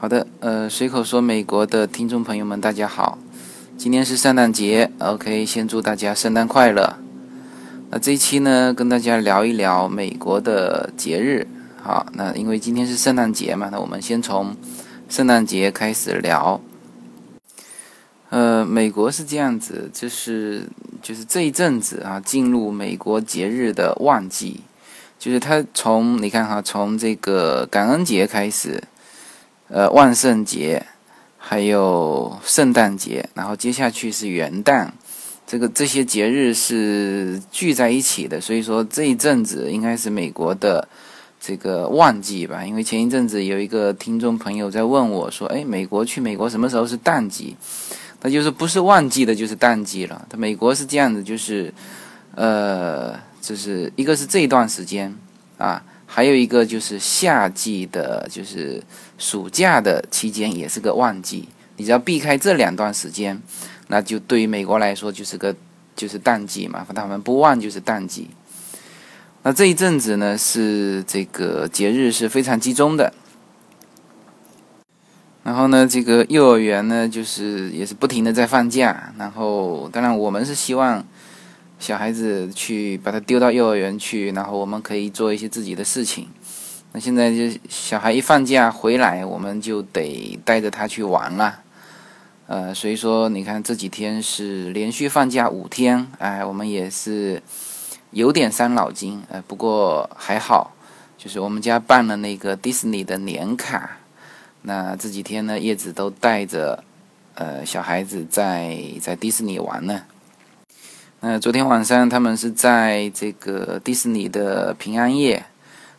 好的，呃，随口说美国的听众朋友们，大家好，今天是圣诞节，OK，先祝大家圣诞快乐。那这一期呢，跟大家聊一聊美国的节日。好，那因为今天是圣诞节嘛，那我们先从圣诞节开始聊。呃，美国是这样子，就是就是这一阵子啊，进入美国节日的旺季，就是它从你看哈，从这个感恩节开始。呃，万圣节，还有圣诞节，然后接下去是元旦，这个这些节日是聚在一起的，所以说这一阵子应该是美国的这个旺季吧。因为前一阵子有一个听众朋友在问我说：“哎，美国去美国什么时候是淡季？”那就是不是旺季的，就是淡季了。他美国是这样子，就是呃，就是一个是这一段时间啊。还有一个就是夏季的，就是暑假的期间也是个旺季。你只要避开这两段时间，那就对于美国来说就是个就是淡季嘛。他们不旺就是淡季。那这一阵子呢，是这个节日是非常集中的。然后呢，这个幼儿园呢，就是也是不停的在放假。然后，当然我们是希望。小孩子去把他丢到幼儿园去，然后我们可以做一些自己的事情。那现在就小孩一放假回来，我们就得带着他去玩了。呃，所以说你看这几天是连续放假五天，哎，我们也是有点伤脑筋。呃，不过还好，就是我们家办了那个迪士尼的年卡。那这几天呢，叶子都带着呃小孩子在在迪士尼玩呢。那昨天晚上他们是在这个迪士尼的平安夜，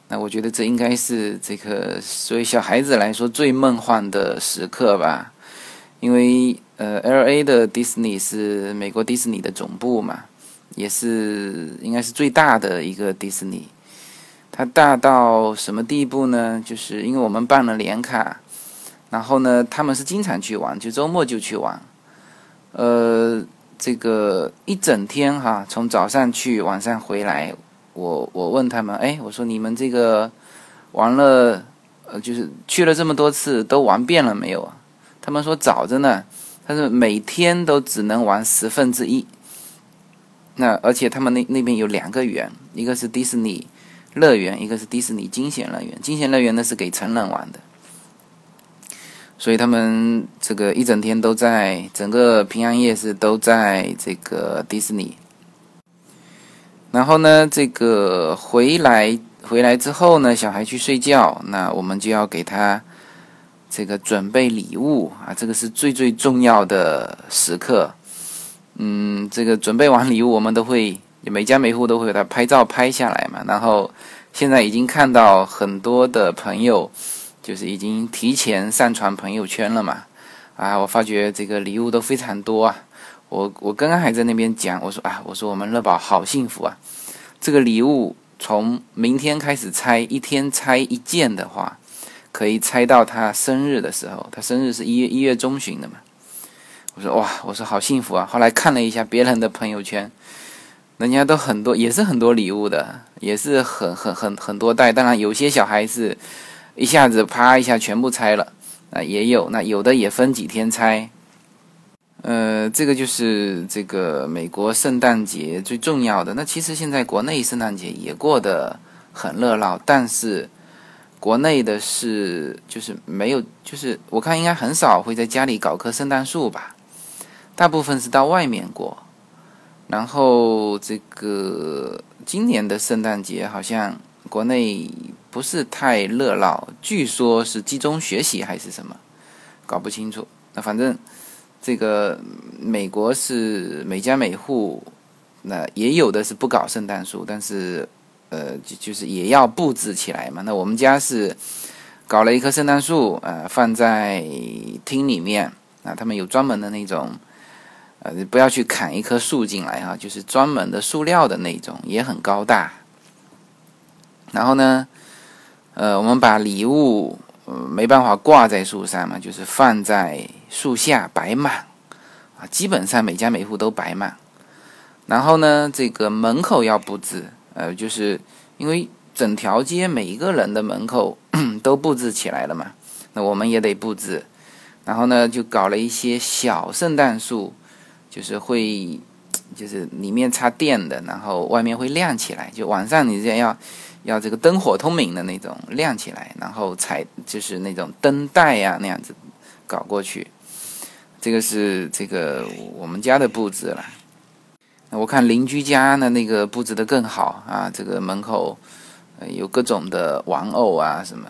那我觉得这应该是这个作为小孩子来说最梦幻的时刻吧，因为呃，L A 的迪士尼是美国迪士尼的总部嘛，也是应该是最大的一个迪士尼。它大到什么地步呢？就是因为我们办了年卡，然后呢，他们是经常去玩，就周末就去玩，呃。这个一整天哈，从早上去，晚上回来，我我问他们，哎，我说你们这个玩了，呃，就是去了这么多次，都玩遍了没有啊？他们说早着呢，他说每天都只能玩十分之一。那而且他们那那边有两个园，一个是迪士尼乐园，一个是迪士尼惊险乐园。惊险乐园呢是给成人玩的。所以他们这个一整天都在整个平安夜是都在这个迪士尼。然后呢，这个回来回来之后呢，小孩去睡觉，那我们就要给他这个准备礼物啊，这个是最最重要的时刻。嗯，这个准备完礼物，我们都会每家每户都会给他拍照拍下来嘛。然后现在已经看到很多的朋友。就是已经提前上传朋友圈了嘛，啊，我发觉这个礼物都非常多啊，我我刚刚还在那边讲，我说啊，我说我们乐宝好幸福啊，这个礼物从明天开始拆，一天拆一件的话，可以拆到他生日的时候，他生日是一月一月中旬的嘛，我说哇，我说好幸福啊，后来看了一下别人的朋友圈，人家都很多，也是很多礼物的，也是很很很很多袋，当然有些小孩子。一下子啪一下全部拆了，啊，也有那有的也分几天拆，呃，这个就是这个美国圣诞节最重要的。那其实现在国内圣诞节也过得很热闹，但是国内的是就是没有，就是我看应该很少会在家里搞棵圣诞树吧，大部分是到外面过。然后这个今年的圣诞节好像国内。不是太热闹，据说是集中学习还是什么，搞不清楚。那反正这个美国是每家每户，那也有的是不搞圣诞树，但是呃，就就是也要布置起来嘛。那我们家是搞了一棵圣诞树，呃，放在厅里面啊。他们有专门的那种，呃，不要去砍一棵树进来哈，就是专门的塑料的那种，也很高大。然后呢？呃，我们把礼物呃没办法挂在树上嘛，就是放在树下摆满啊，基本上每家每户都摆满。然后呢，这个门口要布置，呃，就是因为整条街每一个人的门口 都布置起来了嘛，那我们也得布置。然后呢，就搞了一些小圣诞树，就是会，就是里面插电的，然后外面会亮起来，就晚上你这样要要这个灯火通明的那种亮起来，然后才就是那种灯带呀那样子搞过去。这个是这个我们家的布置了。我看邻居家呢那个布置的更好啊，这个门口有各种的玩偶啊什么。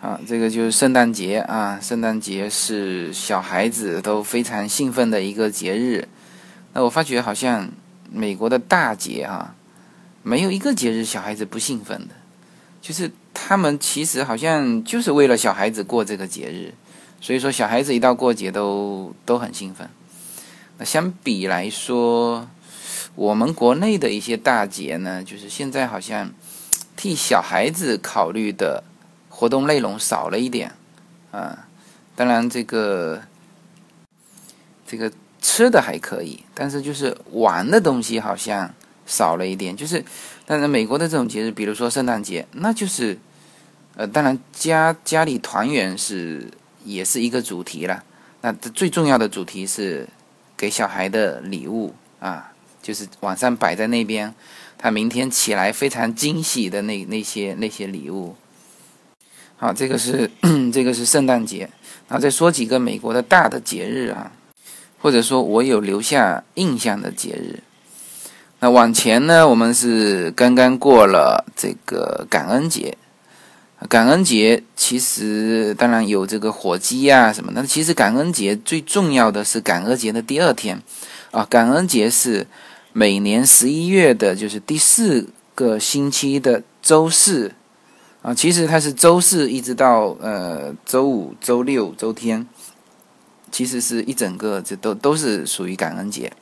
啊，这个就是圣诞节啊！圣诞节是小孩子都非常兴奋的一个节日。那我发觉好像美国的大节哈，没有一个节日小孩子不兴奋的，就是他们其实好像就是为了小孩子过这个节日，所以说小孩子一到过节都都很兴奋。那相比来说，我们国内的一些大节呢，就是现在好像替小孩子考虑的。活动内容少了一点，啊，当然这个这个吃的还可以，但是就是玩的东西好像少了一点。就是，但是美国的这种节日，比如说圣诞节，那就是，呃，当然家家里团圆是也是一个主题了。那最重要的主题是给小孩的礼物啊，就是晚上摆在那边，他明天起来非常惊喜的那那些那些礼物。好，这个是 这个是圣诞节，然后再说几个美国的大的节日啊，或者说我有留下印象的节日。那往前呢，我们是刚刚过了这个感恩节，感恩节其实当然有这个火鸡啊什么，那其实感恩节最重要的是感恩节的第二天啊，感恩节是每年十一月的就是第四个星期的周四。啊，其实它是周四一直到呃周五、周六、周天，其实是一整个，这都都是属于感恩节。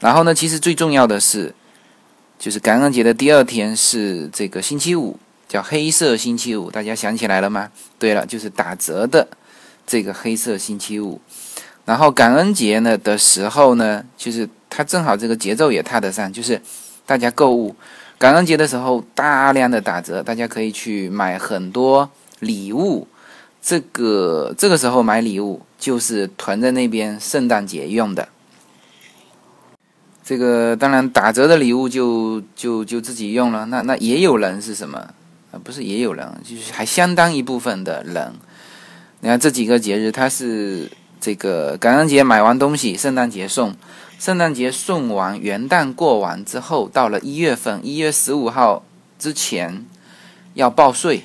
然后呢，其实最重要的是，就是感恩节的第二天是这个星期五，叫黑色星期五，大家想起来了吗？对了，就是打折的这个黑色星期五。然后感恩节呢的时候呢，就是它正好这个节奏也踏得上，就是大家购物。感恩节的时候，大量的打折，大家可以去买很多礼物。这个这个时候买礼物，就是囤在那边圣诞节用的。这个当然打折的礼物就就就自己用了。那那也有人是什么啊？不是也有人，就是还相当一部分的人。你看这几个节日，它是这个感恩节买完东西，圣诞节送。圣诞节送完，元旦过完之后，到了一月份，一月十五号之前要报税。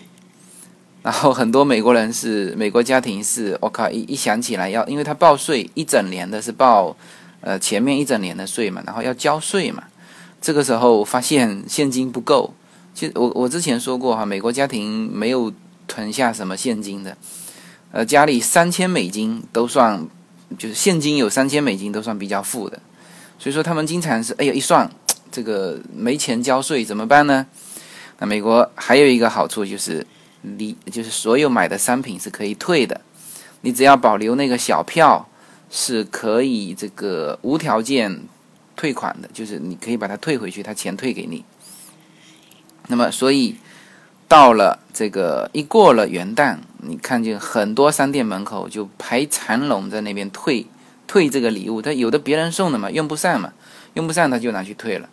然后很多美国人是美国家庭是，我靠，一一想起来要，因为他报税一整年的是报，呃，前面一整年的税嘛，然后要交税嘛。这个时候发现现金不够，其实我我之前说过哈，美国家庭没有囤下什么现金的，呃，家里三千美金都算。就是现金有三千美金都算比较富的，所以说他们经常是哎呀一算，这个没钱交税怎么办呢？那美国还有一个好处就是，你就是所有买的商品是可以退的，你只要保留那个小票是可以这个无条件退款的，就是你可以把它退回去，他钱退给你。那么所以。到了这个一过了元旦，你看见很多商店门口就排长龙在那边退退这个礼物，他有的别人送的嘛，用不上嘛，用不上他就拿去退了，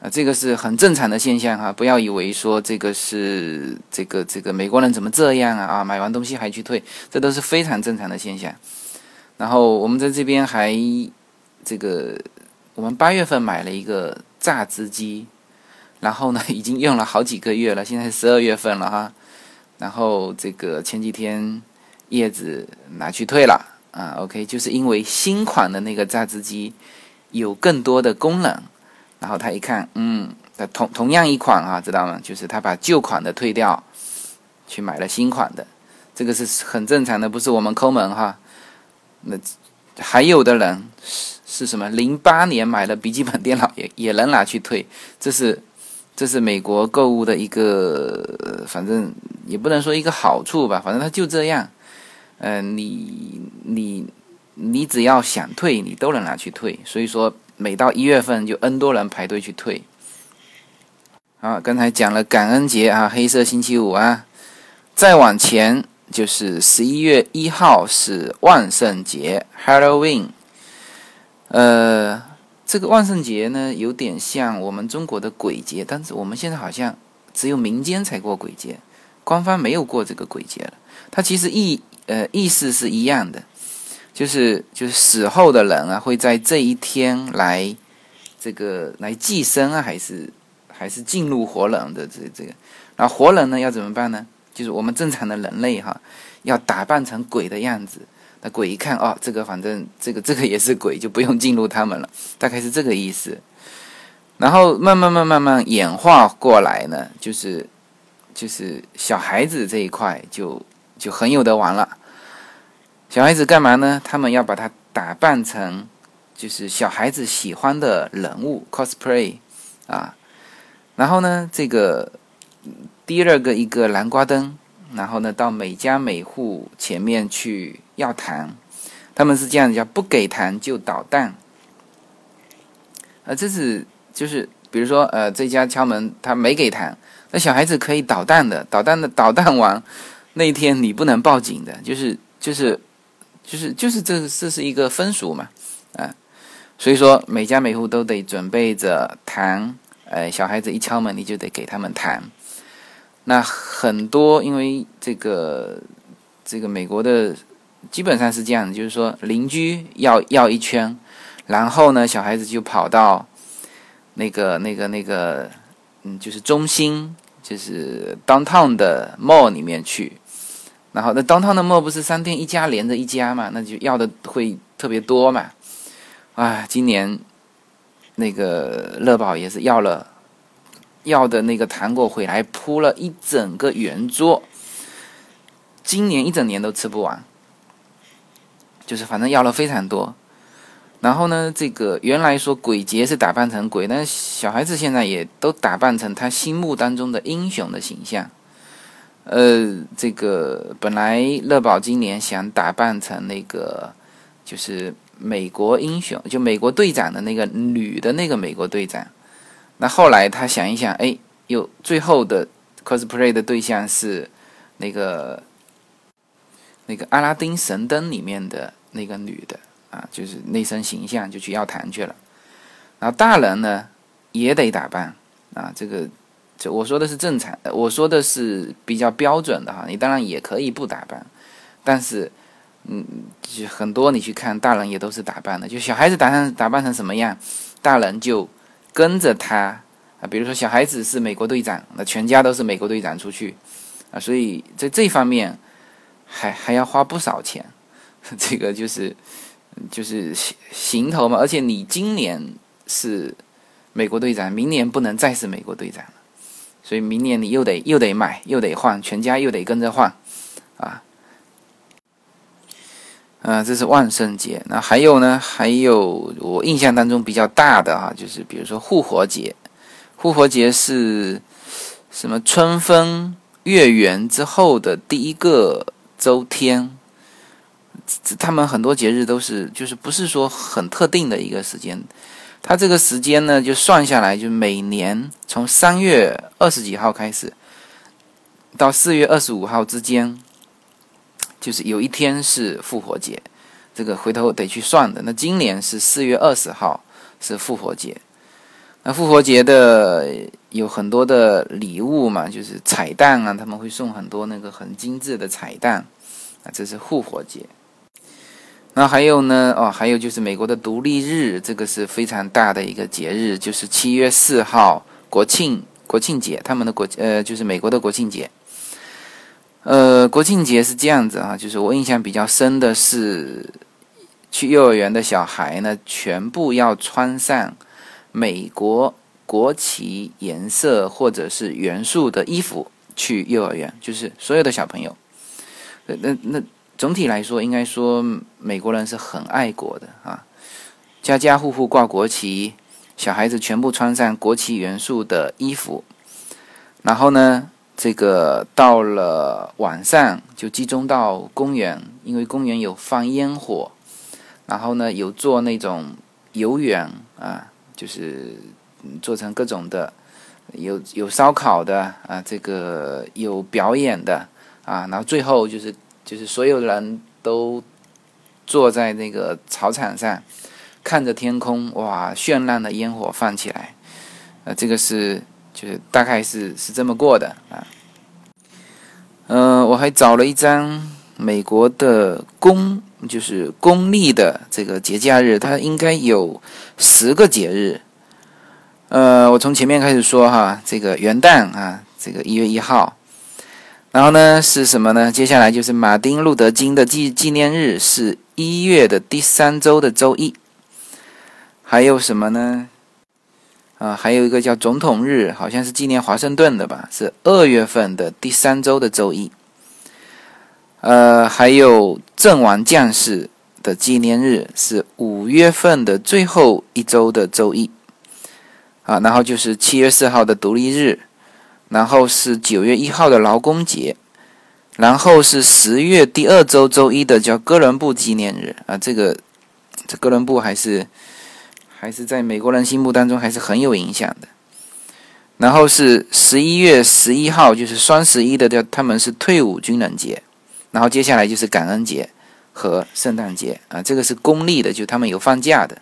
啊，这个是很正常的现象哈，不要以为说这个是这个这个美国人怎么这样啊啊，买完东西还去退，这都是非常正常的现象。然后我们在这边还这个，我们八月份买了一个榨汁机。然后呢，已经用了好几个月了，现在十二月份了哈。然后这个前几天叶子拿去退了啊，OK，就是因为新款的那个榨汁机有更多的功能。然后他一看，嗯，同同样一款啊，知道吗？就是他把旧款的退掉，去买了新款的，这个是很正常的，不是我们抠门哈。那还有的人是是什么？零八年买的笔记本电脑也也能拿去退，这是。这是美国购物的一个，反正也不能说一个好处吧，反正它就这样。嗯，你你你只要想退，你都能拿去退。所以说，每到一月份就 N 多人排队去退。好，刚才讲了感恩节啊，黑色星期五啊，再往前就是十一月一号是万圣节 （Halloween）。呃，这个万圣节呢，有点像我们中国的鬼节，但是我们现在好像只有民间才过鬼节，官方没有过这个鬼节了。它其实意呃意思是一样的，就是就是死后的人啊，会在这一天来这个来寄生啊，还是还是进入活人的这这个。然后活人呢要怎么办呢？就是我们正常的人类哈，要打扮成鬼的样子。那鬼一看哦，这个反正这个这个也是鬼，就不用进入他们了，大概是这个意思。然后慢慢慢慢慢演化过来呢，就是就是小孩子这一块就就很有得玩了。小孩子干嘛呢？他们要把它打扮成就是小孩子喜欢的人物 cosplay 啊。然后呢，这个。第二个一个南瓜灯，然后呢到每家每户前面去要糖，他们是这样子叫不给糖就捣蛋。呃，这是就是比如说呃这家敲门他没给糖，那小孩子可以捣蛋的，捣蛋的捣蛋完那一天你不能报警的，就是就是就是就是这这是一个风俗嘛啊，所以说每家每户都得准备着糖，呃小孩子一敲门你就得给他们糖。那很多，因为这个这个美国的基本上是这样，就是说邻居要要一圈，然后呢，小孩子就跑到那个那个那个，嗯，就是中心，就是 downtown 的 mall 里面去，然后那 downtown 的 mall 不是商店一家连着一家嘛，那就要的会特别多嘛，啊，今年那个乐宝也是要了。要的那个糖果回来铺了一整个圆桌，今年一整年都吃不完，就是反正要了非常多。然后呢，这个原来说鬼节是打扮成鬼，但是小孩子现在也都打扮成他心目当中的英雄的形象。呃，这个本来乐宝今年想打扮成那个，就是美国英雄，就美国队长的那个女的那个美国队长。那后来他想一想，哎，又最后的 cosplay 的对象是那个那个阿拉丁神灯里面的那个女的啊，就是那身形象就去要糖去了。然后大人呢也得打扮啊，这个这我说的是正常，我说的是比较标准的哈。你当然也可以不打扮，但是嗯，就很多你去看大人也都是打扮的，就小孩子打扮打扮成什么样，大人就。跟着他啊，比如说小孩子是美国队长，那全家都是美国队长出去啊，所以在这方面还还要花不少钱。这个就是就是行头嘛，而且你今年是美国队长，明年不能再是美国队长，所以明年你又得又得买又得换，全家又得跟着换啊。啊，这是万圣节。那还有呢？还有我印象当中比较大的哈，就是比如说复活节。复活节是什么？春分月圆之后的第一个周天。他们很多节日都是，就是不是说很特定的一个时间。它这个时间呢，就算下来，就每年从三月二十几号开始，到四月二十五号之间。就是有一天是复活节，这个回头得去算的。那今年是四月二十号是复活节，那复活节的有很多的礼物嘛，就是彩蛋啊，他们会送很多那个很精致的彩蛋啊，这是复活节。那还有呢，哦，还有就是美国的独立日，这个是非常大的一个节日，就是七月四号国庆国庆节，他们的国呃就是美国的国庆节。呃，国庆节是这样子啊，就是我印象比较深的是，去幼儿园的小孩呢，全部要穿上美国国旗颜色或者是元素的衣服去幼儿园，就是所有的小朋友。那那总体来说，应该说美国人是很爱国的啊，家家户户挂国旗，小孩子全部穿上国旗元素的衣服，然后呢？这个到了晚上就集中到公园，因为公园有放烟火，然后呢有做那种游园啊，就是做成各种的，有有烧烤的啊，这个有表演的啊，然后最后就是就是所有人都坐在那个草场上，看着天空，哇，绚烂的烟火放起来，呃，这个是就是大概是是这么过的啊。嗯，我还找了一张美国的公，就是公历的这个节假日，它应该有十个节日。呃，我从前面开始说哈，这个元旦啊，这个一月一号，然后呢是什么呢？接下来就是马丁路德金的纪纪念日，是一月的第三周的周一。还有什么呢？啊，还有一个叫总统日，好像是纪念华盛顿的吧，是二月份的第三周的周一。呃，还有阵亡将士的纪念日，是五月份的最后一周的周一。啊，然后就是七月四号的独立日，然后是九月一号的劳工节，然后是十月第二周周一的叫哥伦布纪念日啊，这个这哥伦布还是还是在美国人心目当中还是很有影响的。然后是十一月十一号，就是双十一的叫他们是退伍军人节，然后接下来就是感恩节和圣诞节啊，这个是公历的，就他们有放假的。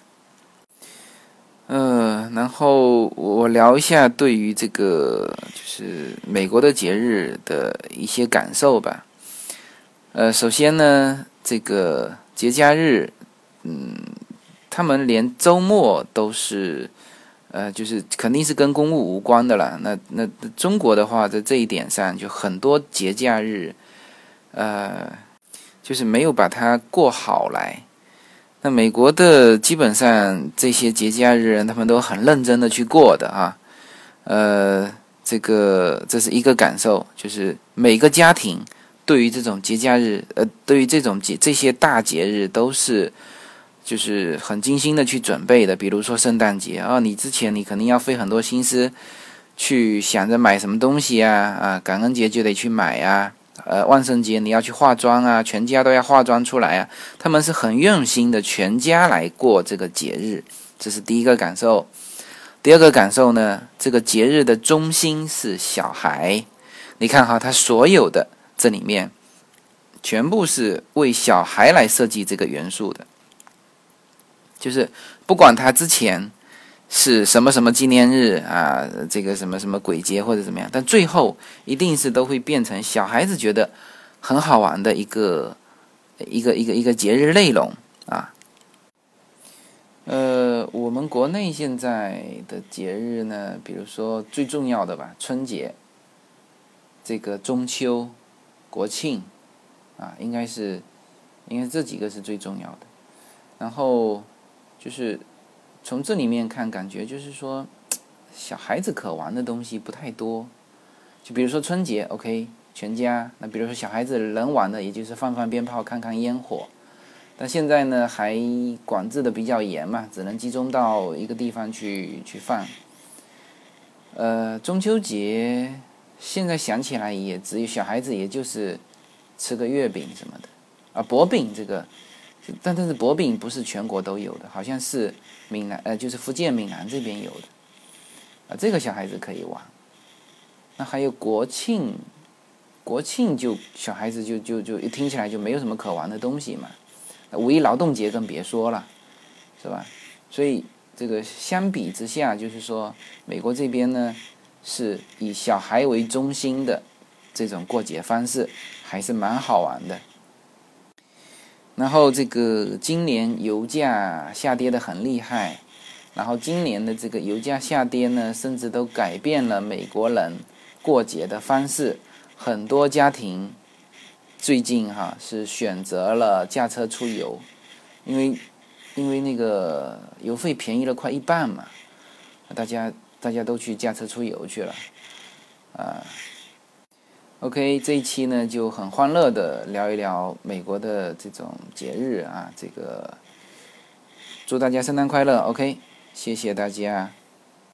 呃，然后我聊一下对于这个就是美国的节日的一些感受吧。呃，首先呢，这个节假日，嗯，他们连周末都是，呃，就是肯定是跟公务无关的了。那那中国的话，在这一点上，就很多节假日，呃，就是没有把它过好来。那美国的基本上这些节假日，他们都很认真的去过的啊，呃，这个这是一个感受，就是每个家庭对于这种节假日，呃，对于这种节这些大节日都是就是很精心的去准备的。比如说圣诞节啊，你之前你肯定要费很多心思去想着买什么东西呀，啊，感恩节就得去买呀。呃，万圣节你要去化妆啊，全家都要化妆出来啊。他们是很用心的，全家来过这个节日，这是第一个感受。第二个感受呢，这个节日的中心是小孩。你看哈，他所有的这里面，全部是为小孩来设计这个元素的，就是不管他之前。是什么什么纪念日啊？这个什么什么鬼节或者怎么样？但最后一定是都会变成小孩子觉得很好玩的一个一个一个一个节日内容啊。呃，我们国内现在的节日呢，比如说最重要的吧，春节、这个中秋、国庆啊，应该是应该这几个是最重要的。然后就是。从这里面看，感觉就是说，小孩子可玩的东西不太多。就比如说春节，OK，全家。那比如说小孩子能玩的，也就是放放鞭炮、看看烟火。但现在呢，还管制的比较严嘛，只能集中到一个地方去去放。呃，中秋节现在想起来也只有小孩子，也就是吃个月饼什么的。啊，薄饼这个。但但是薄饼不是全国都有的，好像是闽南呃，就是福建闽南这边有的，啊，这个小孩子可以玩。那还有国庆，国庆就小孩子就就就一听起来就没有什么可玩的东西嘛。五一劳动节更别说了，是吧？所以这个相比之下，就是说美国这边呢是以小孩为中心的这种过节方式，还是蛮好玩的。然后这个今年油价下跌的很厉害，然后今年的这个油价下跌呢，甚至都改变了美国人过节的方式。很多家庭最近哈是选择了驾车出游，因为因为那个油费便宜了快一半嘛，大家大家都去驾车出游去了，啊。OK，这一期呢就很欢乐的聊一聊美国的这种节日啊，这个祝大家圣诞快乐。OK，谢谢大家。